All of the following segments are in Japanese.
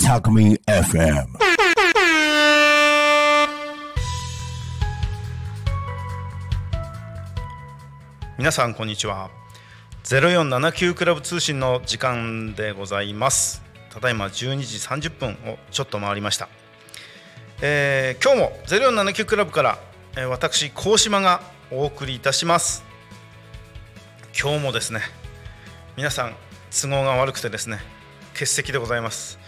Takumi FM. 皆さんこんにちは0479クラブ通信の時間でございますただいま12時30分をちょっと回りました、えー今日も0479クラブから、えー私高島がお送りいたします。今日もですね皆さん都合が悪くてですね欠席でございます。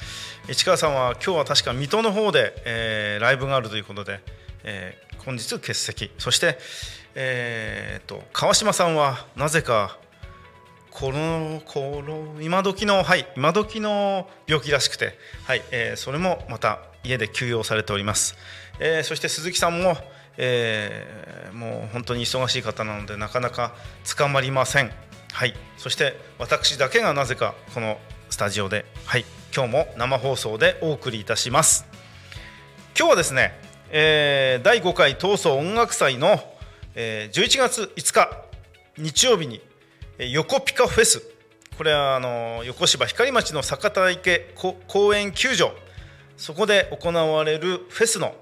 市川さんは今日は確か水戸の方で、えーライブがあるということで、えー本日欠席。そして、えー、と川島さんはなぜかこのこの今時のはい今時の病気らしくてはい、えーそれもまた家で休養されております、えーそして鈴木さんも、えーもう本当に忙しい方なのでなかなか捕まりません。はい。そして私だけがなぜかこのスタジオで。はい。今日も生放送でお送りいたします。今日はですね、えー第5回闘争音楽祭の、えー11月5日日曜日にえー横ピカフェス。これはあの横芝光町の坂田池公園球場。そこで行われるフェスの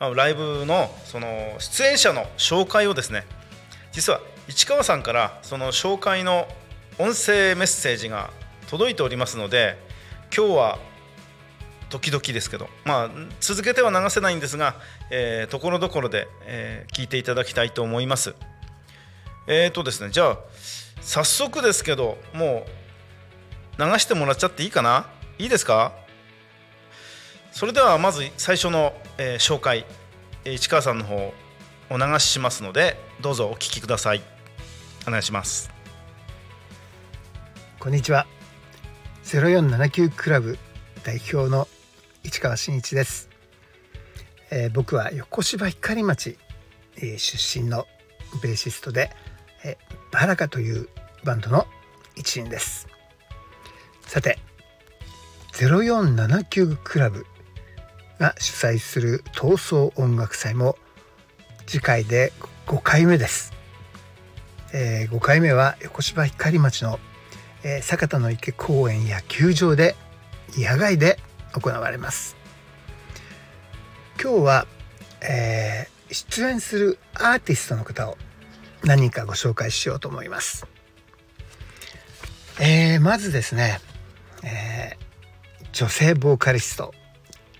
ライブのその出演者の紹介をですね実は市川さんからその紹介の音声メッセージが届いておりますので今日は時々ですけど、まあ、続けては流せないんですが、えーところどころで、えー聞いていただきたいと思います。えーとですね、じゃあ早速ですけどもう流してもらっちゃっていいかな？いいですか？それではまず最初の、えー紹介、えー市川さんの方お流ししますのでどうぞお聞きくださいお願いしますこんにちは。0479クラブ代表の市川真一です。えー僕は横芝光町、えー出身のベーシストで、えーバラカというバンドの一員です。さて、0479クラブが主催する闘争音楽祭も次回で5回目です。え5回目は横芝光町のえー坂田の池公園や球場で野外で行われます今日は、えー出演するアーティストの方を何人かご紹介しようと思います、えーまずですね、えー女性ボーカリスト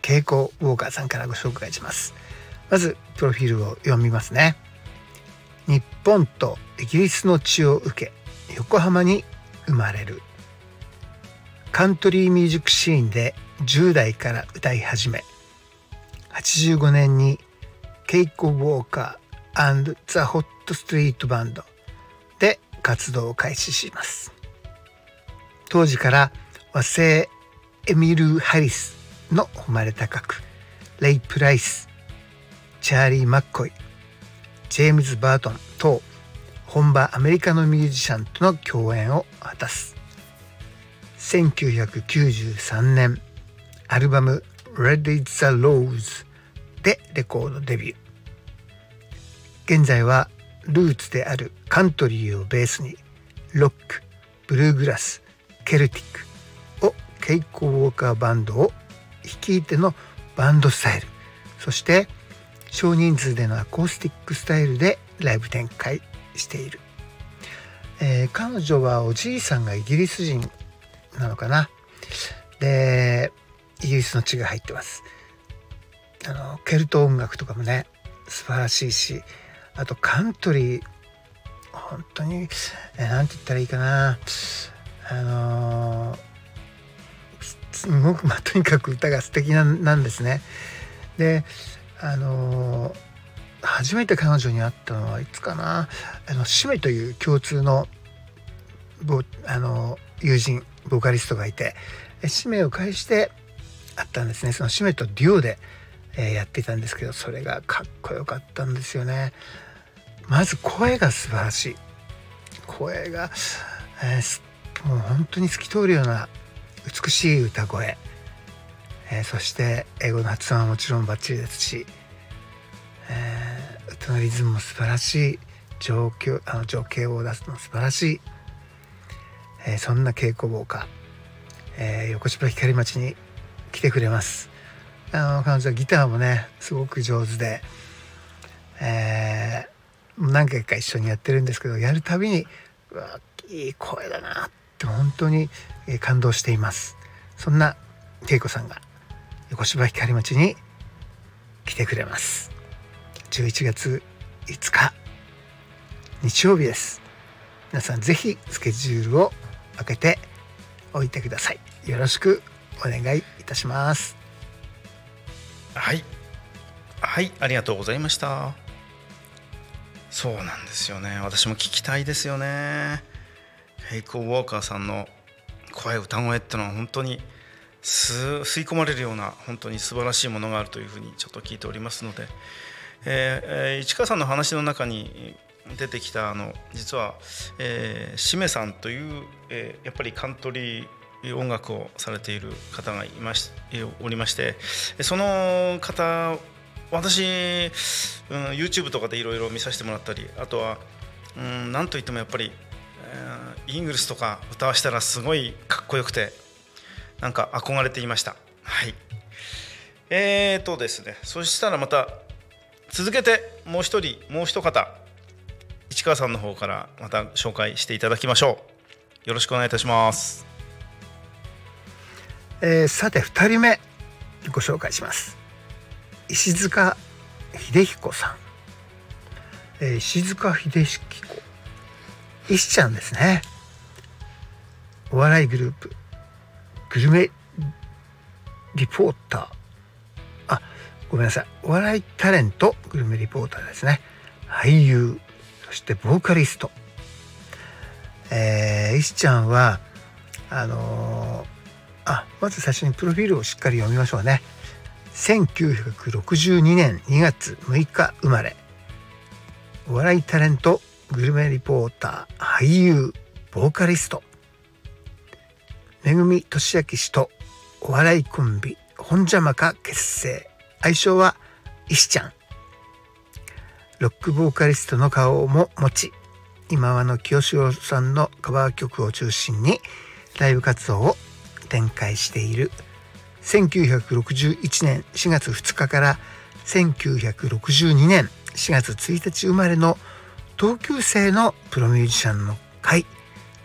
ケイコウォーカーさんからご紹介します。まずプロフィールを読みますね。日本とイギリスの血を受け横浜に生まれる。カントリーミュージックシーンで10代から歌い始め85年にケイコ・ウォーカーザ・ホット・ストリート・バンドで活動を開始します。当時から和製エミル・ハリスの誉れ高くレイ・プライスチャーリー・マッコイジェームズ・バートン等本場アメリカのミュージシャンとの共演を果たす。1993年アルバム「Red is the Rose」でレコードデビュー。現在はルーツであるカントリーをベースにロックブルーグラスケルティックをケイコ・ウォーカーバンドを率いてのバンドスタイル。そして少人数でのアコースティックスタイルでライブ展開している、えー彼女はおじいさんがイギリス人なのかな。でイギリスの血が入ってます。あのケルト音楽とかもね素晴らしいしあとカントリー本当にえーて言ったらいいかな。あのーすごくまあとにかく歌が素敵ななんですね。であの初めて彼女に会ったのはいつかな。あのシメという共通のボあの友人ボーカリストがいてえシメを介して会ったんですね。そのシメとデュオで、えーやっていたんですけどそれがかっこよかったんですよね。まず声が素晴らしい。声が、えーもう本当に透き通るような美しい歌声、えーそして英語の発音はもちろんバッチリですし、えー歌のリズムも素晴らしい状況あの情景を出すの素晴らしい、えーそんな稽古坊か、えー横芝光町に来てくれます。あの彼女はギターもねすごく上手で、えー何回か一緒にやってるんですけどやるたびにうわいい声だなって本当にえー感動しています。そんな恵子さんが横芝光町に来てくれます。11月5日日曜日です。皆さんぜひスケジュールを開けておいてください。よろしくお願いいたします。はい。はいありがとうございました。そうなんですよね。私も聞きたいですよね。ヘイコーウォーカーさんの声歌声っていうのは本当に吸い込まれるような本当に素晴らしいものがあるというふうにちょっと聞いておりますので、えー市川さんの話の中に出てきたあの実は、えー、しめさんという、えーやっぱりカントリー音楽をされている方がいましおりましてその方私、うん、YouTube とかでいろいろ見させてもらったりあとは、うん、なんといってもやっぱり、えーイングルスとか歌わしたらすごいかっこよくてなんか憧れていました。はい。えーとですねそしたらまた続けてもう一人もう一方市川さんの方からまた紹介していただきましょう。よろしくお願いいたします。えーさて2人目ご紹介します。石塚秀彦さん、えー石塚秀彦。石ちゃんですね。お笑いグループ。グルメリポーター。あごめんなさい。お笑いタレントグルメリポーターですね。俳優そしてボーカリスト。えー、石ちゃんはあのーあまず最初にプロフィールをしっかり読みましょうね。1962年2月6日生まれ。お笑いタレントグルメリポーター俳優ボーカリスト。めぐみとしあき氏とお笑いコンビ本邪魔か結成。愛称は石ちゃん。ロックボーカリストの顔も持ち今和の清志郎さんのカバー曲を中心にライブ活動を展開している。1961年4月2日から1962年4月1日生まれの同級生のプロミュージシャンの会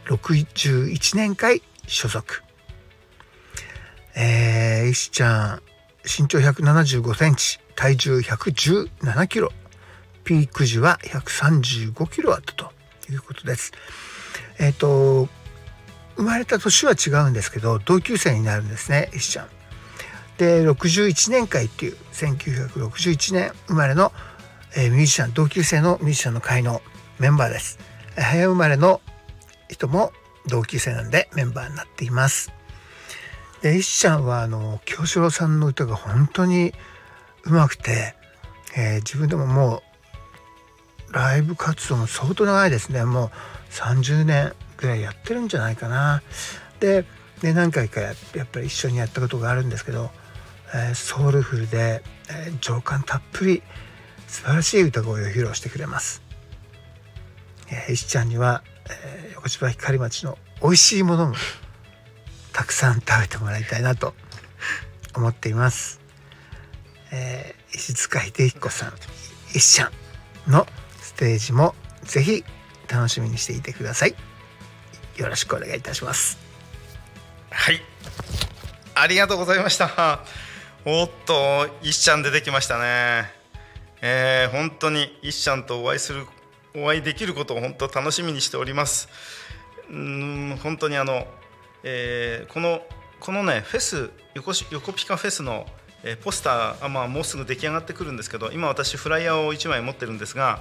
61年会所属。えー、石ちゃん身長175センチ体重117キロ。ピーク時は135キロあったということです。えっ、と生まれた年は違うんですけど同級生になるんですね石ちゃん。で61年会っていう1961年生まれの、えーミュージシャン同級生のミュージシャンの会のメンバーです。早生まれの人も同級生なんでメンバーになっています。で石ちゃんはあの京志郎さんの歌が本当に上手くて、えー自分でももうライブ活動も相当長いですねもう30年ぐらいやってるんじゃないかな。でで何回かややっぱり一緒にやったことがあるんですけど、えーソウルフルで、えー情感たっぷり素晴らしい歌声を披露してくれます。えー石ちゃんには、えー横芝光町の美味しいものもたくさん食べてもらいたいなと思っています。えー石塚秀彦さん石ちゃんのステージもぜひ楽しみにしていてください。よろしくお願いいたします。はいありがとうございましたおっと石ちゃん出てきましたねえー本当に石ちゃんとお会いするお会いできることを本当楽しみにしております。うーん本当にあの、えーこのこのねフェス横横ピカフェスの、えーポスターあ、まあ、もうすぐ出来上がってくるんですけど今私フライヤーを1枚持ってるんですが、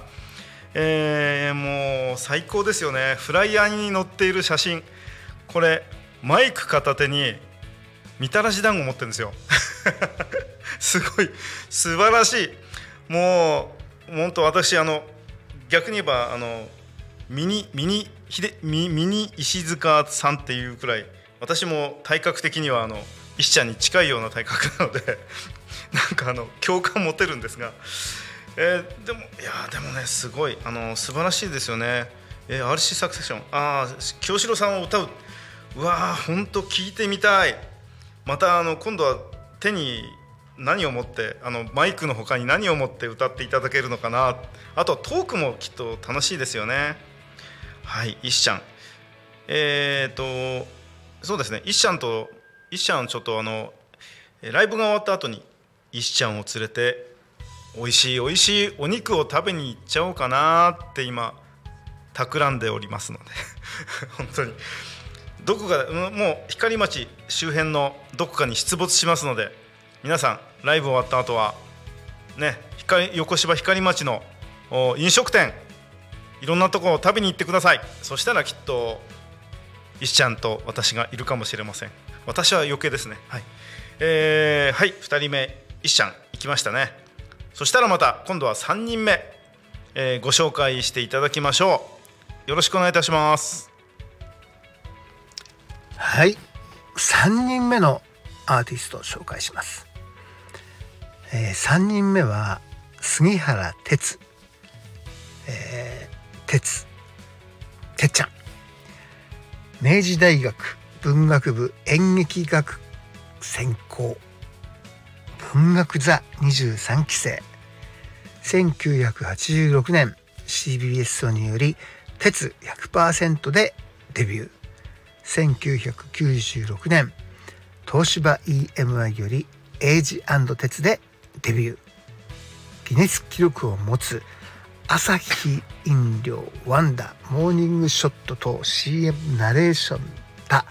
えーもう最高ですよね。フライヤーに載っている写真。これマイク片手にみたらし団子持ってるんですよ。すごい素晴らしい。もう本当私あの逆に言えばあのミニミニひでミミニ石塚さんっていうくらい私も体格的にはあの石ちゃんに近いような体格なので なんかあの共感持てるんですがえー、でもいやでもねすごいあの素晴らしいですよね、えー、RC サクセション。ああ京志郎さんを歌う。うわー本当聞いてみたい。またあの今度は手に何を持ってあのマイクのほかに何を持って歌っていただけるのかな。あとトークもきっと楽しいですよね。はい一ちゃん。えっ、ー、とそうですね。一ちゃんと一ちゃんちょっとあのライブが終わった後に一ちゃんを連れて美味しい美味しいお肉を食べに行っちゃおうかなって今企んでおりますので。本当に。どこかもう光町周辺のどこかに出没しますので皆さんライブ終わった後はね光横芝光町の飲食店いろんなところを食べに行ってください。そしたらきっと石ちゃんと私がいるかもしれません。私は余計ですね。はい、えー、はい2人目石ちゃん行きましたね。そしたらまた今度は3人目、えー、ご紹介していただきましょう。よろしくお願いいたします。はい。3人目のアーティストを紹介します、えー、3人目は杉原哲。えー、哲。哲ちゃん。明治大学文学部演劇学専攻。文学座23期生。1986年 CBS ソニーより「鉄100%」でデビュー。1996年東芝 EMI よりエイジ鉄でデビューギネス記録を持つ朝日飲料ワンダーモーニングショットと CM ナレーションだ。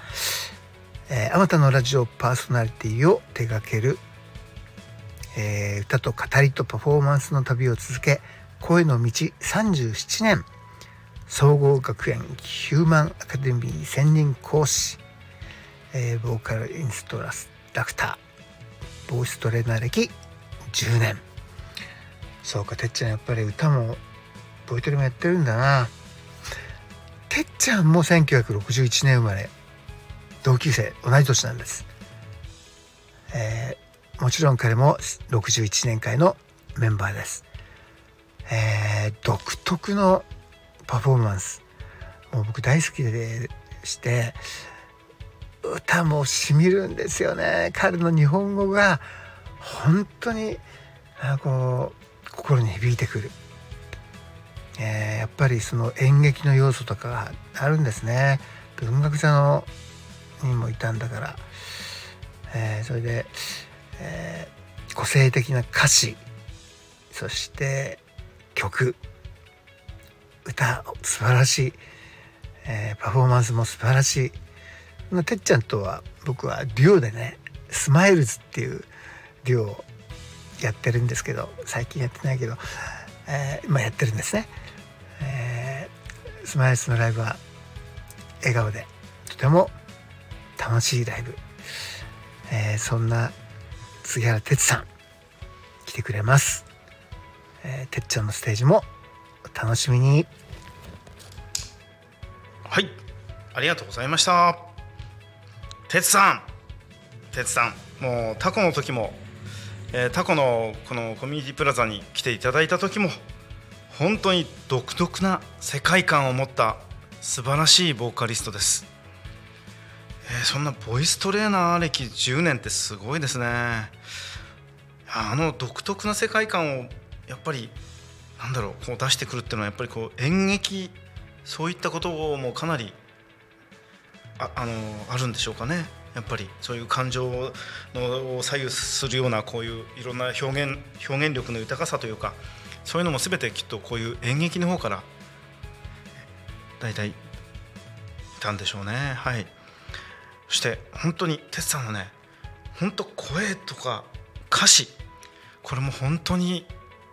あまたのラジオパーソナリティを手掛ける、えー、歌と語りとパフォーマンスの旅を続け声の道37年総合学園ヒューマンアカデミー専任講師、えー、ボーカルインストラスダクターボイストレーナー歴10年。そうかてっちゃんやっぱり歌もボイトレもやってるんだな。てっちゃんも1961年生まれ。同級生同じ年なんです、えー、もちろん彼も61年会のメンバーです、えー、独特のパフォーマンス。もう僕大好きでして歌もしみるんですよね。彼の日本語が本当にこう心に響いてくる、えー、やっぱりその演劇の要素とかあるんですね。文学座のにもいたんだから、えー、それで、えー、個性的な歌詞。そして曲。歌素晴らしい、えー、パフォーマンスも素晴らしい。てっちゃんとは僕はデュオでねスマイルズっていうデュオやってるんですけど最近やってないけど、えー、今やってるんですね、えー、スマイルズのライブは笑顔でとても楽しいライブ、えー、そんな杉原哲さん来てくれます、えー、てっちゃんのステージも楽しみに。はい。ありがとうございました。哲さん。哲さん。もうタコの時も、えー、タコのこのコミュニティプラザに来ていただいた時も本当に独特な世界観を持った素晴らしいボーカリストです、えー、そんなボイストレーナー歴10年ってすごいですね。あの独特な世界観をやっぱりなんだろうこう出してくるっていうのはやっぱりこう演劇そういったこともかなりああのあるんでしょうかね。やっぱりそういう感情を左右するようなこういういろんな表現表現力の豊かさというかそういうのも全てきっとこういう演劇の方から大体いたんでしょうね。はい。そして本当に哲さんのね本当声とか歌詞これも本当に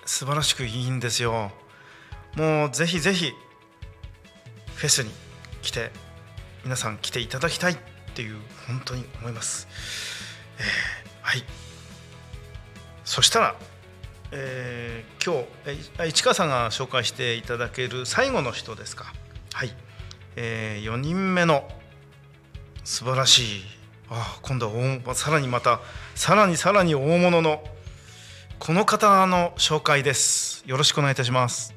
素晴らしくいいんですよ。もうぜひぜひフェスに来て皆さん来ていただきたい。っていう本当に思います、えー、はい。そしたら、えー、今日市川さんが紹介していただける最後の人ですか。はい、えー、4人目の素晴らしい。あ今度はさらにまたさらにさらに大物のこの方の紹介です。よろしくお願いいたします。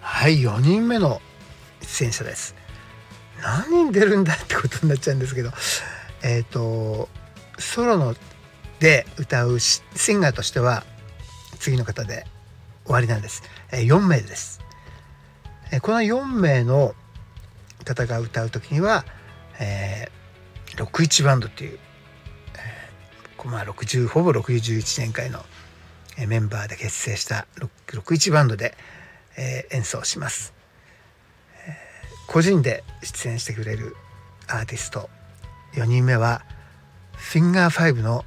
はい4人目の出演者です。何人出るんだってことになっちゃうんですけどえっ、とソロので歌うシシンガーとしては次の方で終わりなんです、えー4名です、えーこの4名の方が歌う時には、えー、61バンドっていう、えーまあ、60ほぼ61年会のえメンバーで結成した61バンドで、えー演奏します、個人で出演してくれるアーティスト。4人目はフィンガー5の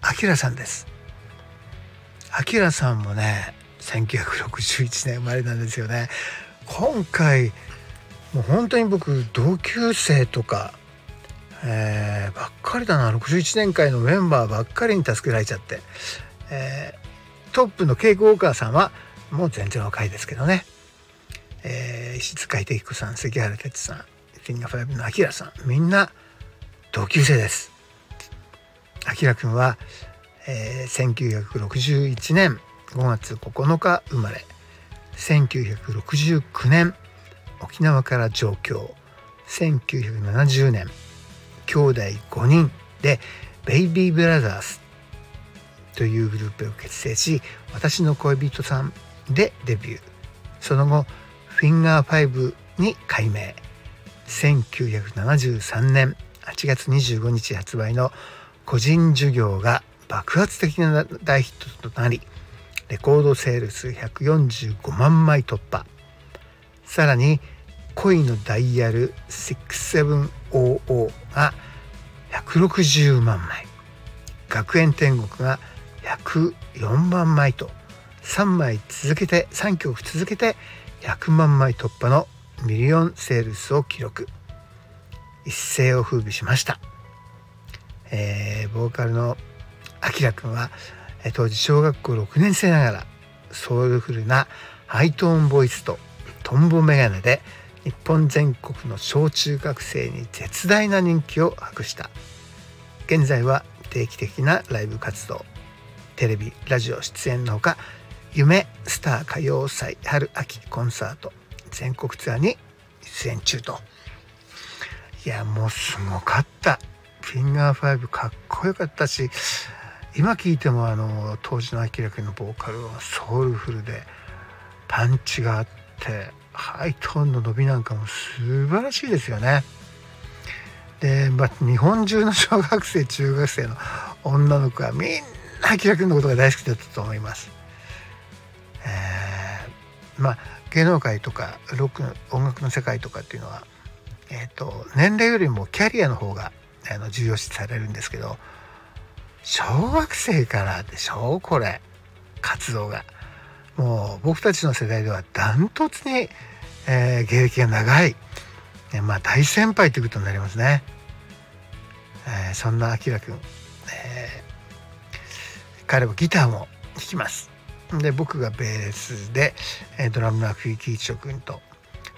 アキラさんです。アキラさんもね1961年生まれなんですよね。今回もう本当に僕同級生とか、えーばっかりだな。61年会のメンバーばっかりに助けられちゃって、えートップのケイク・ウォーカーさんはもう全然若いですけどね、えー石塚秀彦さん関原哲さんフィンガー5のアキラさんみんな同級生です。アキラくんは、えー1961年5月9日生まれ1969年沖縄から上京1970年兄弟5人でベイビーブラザーズというグループを結成し私の恋人さんでデビュー。その後フィンガー5に改名。1973年8月25日発売の個人授業が爆発的な大ヒットとなりレコードセールス145万枚突破。さらに恋のダイヤル6700が160万枚。学園天国が104万枚と3枚続けて3曲続けて100万枚突破のミリオンセールスを記録。一世を風靡しました、えーボーカルのあきらくんは当時小学校6年生ながらソウルフルなハイトーンボイスとトンボメガネで日本全国の小中学生に絶大な人気を博した。現在は定期的なライブ活動テレビラジオ出演のほか夢スター歌謡祭春秋コンサート全国ツアーに出演中といやもうすごかったフィンガー5かっこよかったし今聞いてもあの当時のアキラ君のボーカルはソウルフルでパンチがあってハイトーンの伸びなんかも素晴らしいですよね。で、まあ、日本中の小学生中学生の女の子はみんなアキラ君のことが大好きだったと思います。まあ芸能界とかロック音楽の世界とかっていうのは、えー、と年齢よりもキャリアの方があの重要視されるんですけど小学生からでしょこれ活動が。もう僕たちの世代ではダントツに、えー芸歴が長い、えーまあ大先輩ということになりますね、えーそんなあきらくん、え彼はギターも弾きます。で僕がベースで、えドラムのアクイキイチョ君と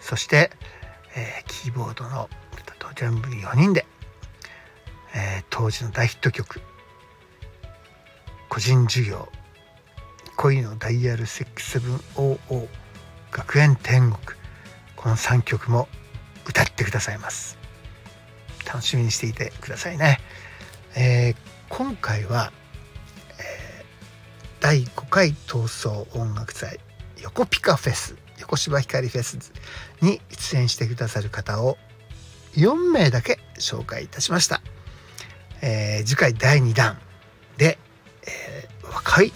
そして、えーキーボードの歌と全部4人で、えー当時の大ヒット曲個人授業恋のダイヤル6700学園天国この3曲も歌ってくださいます。楽しみにしていてくださいね、えー今回は、第5回闘争音楽祭横ピカフェス横芝光フェスに出演してくださる方を4名だけ紹介いたしました、えー次回第2弾で、えー若い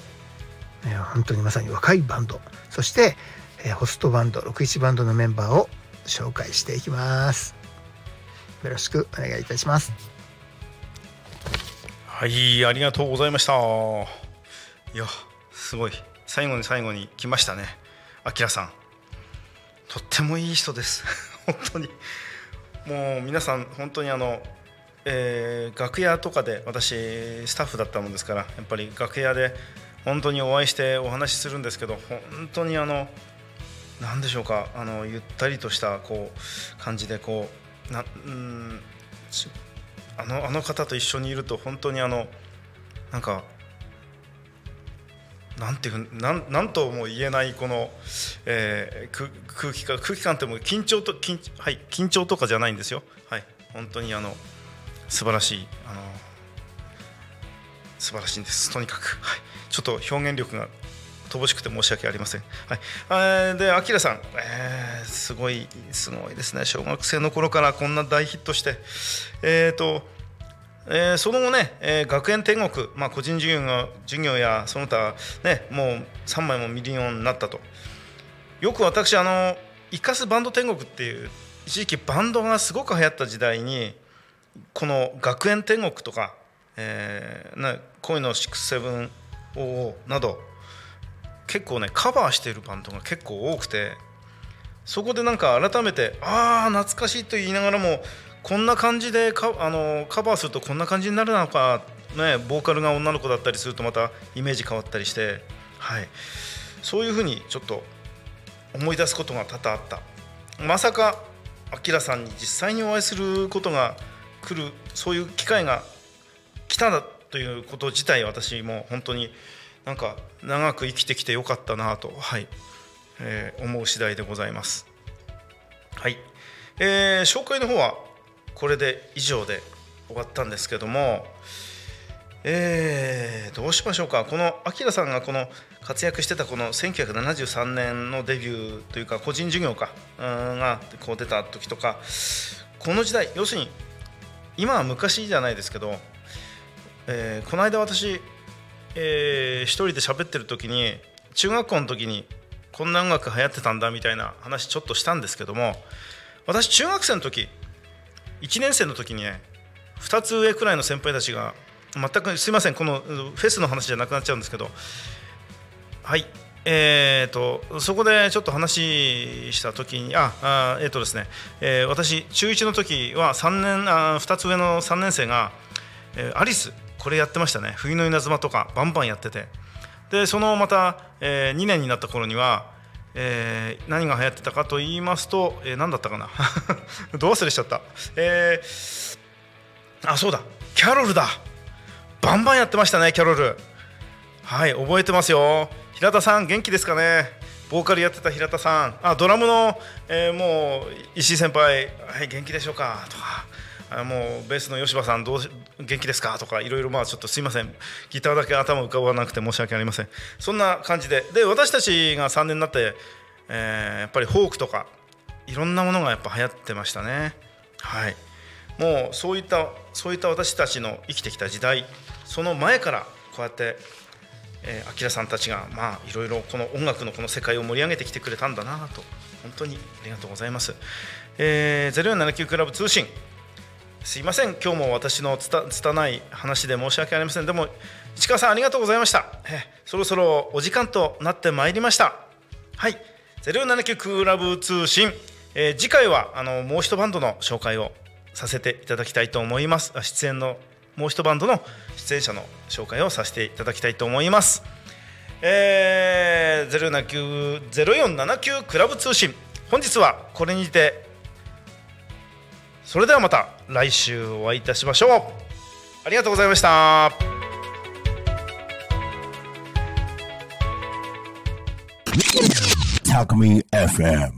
えー本当にまさに若いバンドそして、えーホストバンド61バンドのメンバーを紹介していきます。よろしくお願いいたします。はいありがとうございました。いやすごい。最後に最後に来ましたね。あきらさん。とってもいい人です。本当に。もう皆さん本当にあの、えー楽屋とかで私スタッフだったもんですからやっぱり楽屋で本当にお会いしてお話しするんですけど本当にあの何でしょうかあのゆったりとしたこう感じでこうなうんあのあの方と一緒にいると本当にあのなんかなんていうなんなんとも言えないこの、えー、空空気感空気感っても緊張と緊,、はい、緊張とかじゃないんですよ。はい。本当にあの素晴らしいあの素晴らしいんです。とにかく、はい、ちょっと表現力が乏しくて申し訳ありません。はい、で、あきらさん、えー、すごい、すごいですね、小学生の頃からこんな大ヒットして、えーとえー、その後ね、えー、学園天国、まあ、個人授業が授業やその他、ね、もう3枚もミリオンになったと。よく私、あのいかすバンド天国っていう、一時期バンドがすごく流行った時代に、この学園天国とか、えー、ね、恋の6700など、結構ねカバーしてるバンドが結構多くてそこでなんか改めてああ懐かしいと言いながらもこんな感じでカあのカバーするとこんな感じになるのかねボーカルが女の子だったりするとまたイメージ変わったりしてはい。そういうふうにちょっと思い出すことが多々あった。まさかアキラさんに実際にお会いすることが来るそういう機会が来ただということ自体私も本当になんか長く生きてきてよかったなと、はい。えー、思う次第でございます。はい、えー、紹介の方はこれで以上で終わったんですけども、えー、どうしましょうか。このアキラさんがこの活躍してたこの1973年のデビューというか個人事業かがこう出た時とかこの時代要するに今は昔じゃないですけど、えー、この間私えー、一人で喋ってる時に中学校の時にこんな音楽流行ってたんだみたいな話ちょっとしたんですけども私中学生の時1年生の時にね2つ上くらいの先輩たちが全くすいませんこのフェスの話じゃなくなっちゃうんですけどはいえーと、そこでちょっと話した時にああえっ、ー、とですね、えー、私中1の時は3年あ2つ上の3年生が、えー、アリスこれやってましたね。冬の稲妻とかバンバンやってて。でそのまた、えー、2年になった頃には、えー、何が流行ってたかと言いますと、えー、何だったかな？どう忘れしちゃった、えー、あそうだ。キャロルだ。バンバンやってましたねキャロル。はい覚えてますよ。平田さん元気ですかね？ボーカルやってた平田さん。あドラムの、えー、もう石井先輩、はい、元気でしょうか？とか。あもうベースの吉羽さんどう元気ですか？とかいろいろまあちょっとすいません。ギターだけ頭浮かばなくて申し訳ありません。そんな感じで。で私たちが3年になって、えー、やっぱりフォークとかいろんなものがやっぱ流行ってましたね。はい。もうそういったそういった私たちの生きてきた時代その前からこうやってえー、アキラさんたちがまあいろいろこの音楽のこの世界を盛り上げてきてくれたんだなと本当にありがとうございます、えー、0479クラブ通信。すいません。今日も私のつた拙い話で申し訳ありません。でも市川さんありがとうございました。えそろそろお時間となってまいりました。はい。079クラブ通信、えー、次回はあのもう一バンドの紹介をさせていただきたいと思います。出演のもう一バンドの出演者の紹介をさせていただきたいと思います。えー、0479クラブ通信。本日はこれにてそれではまた来週お会いいたしましょう。ありがとうございました。タクミ FM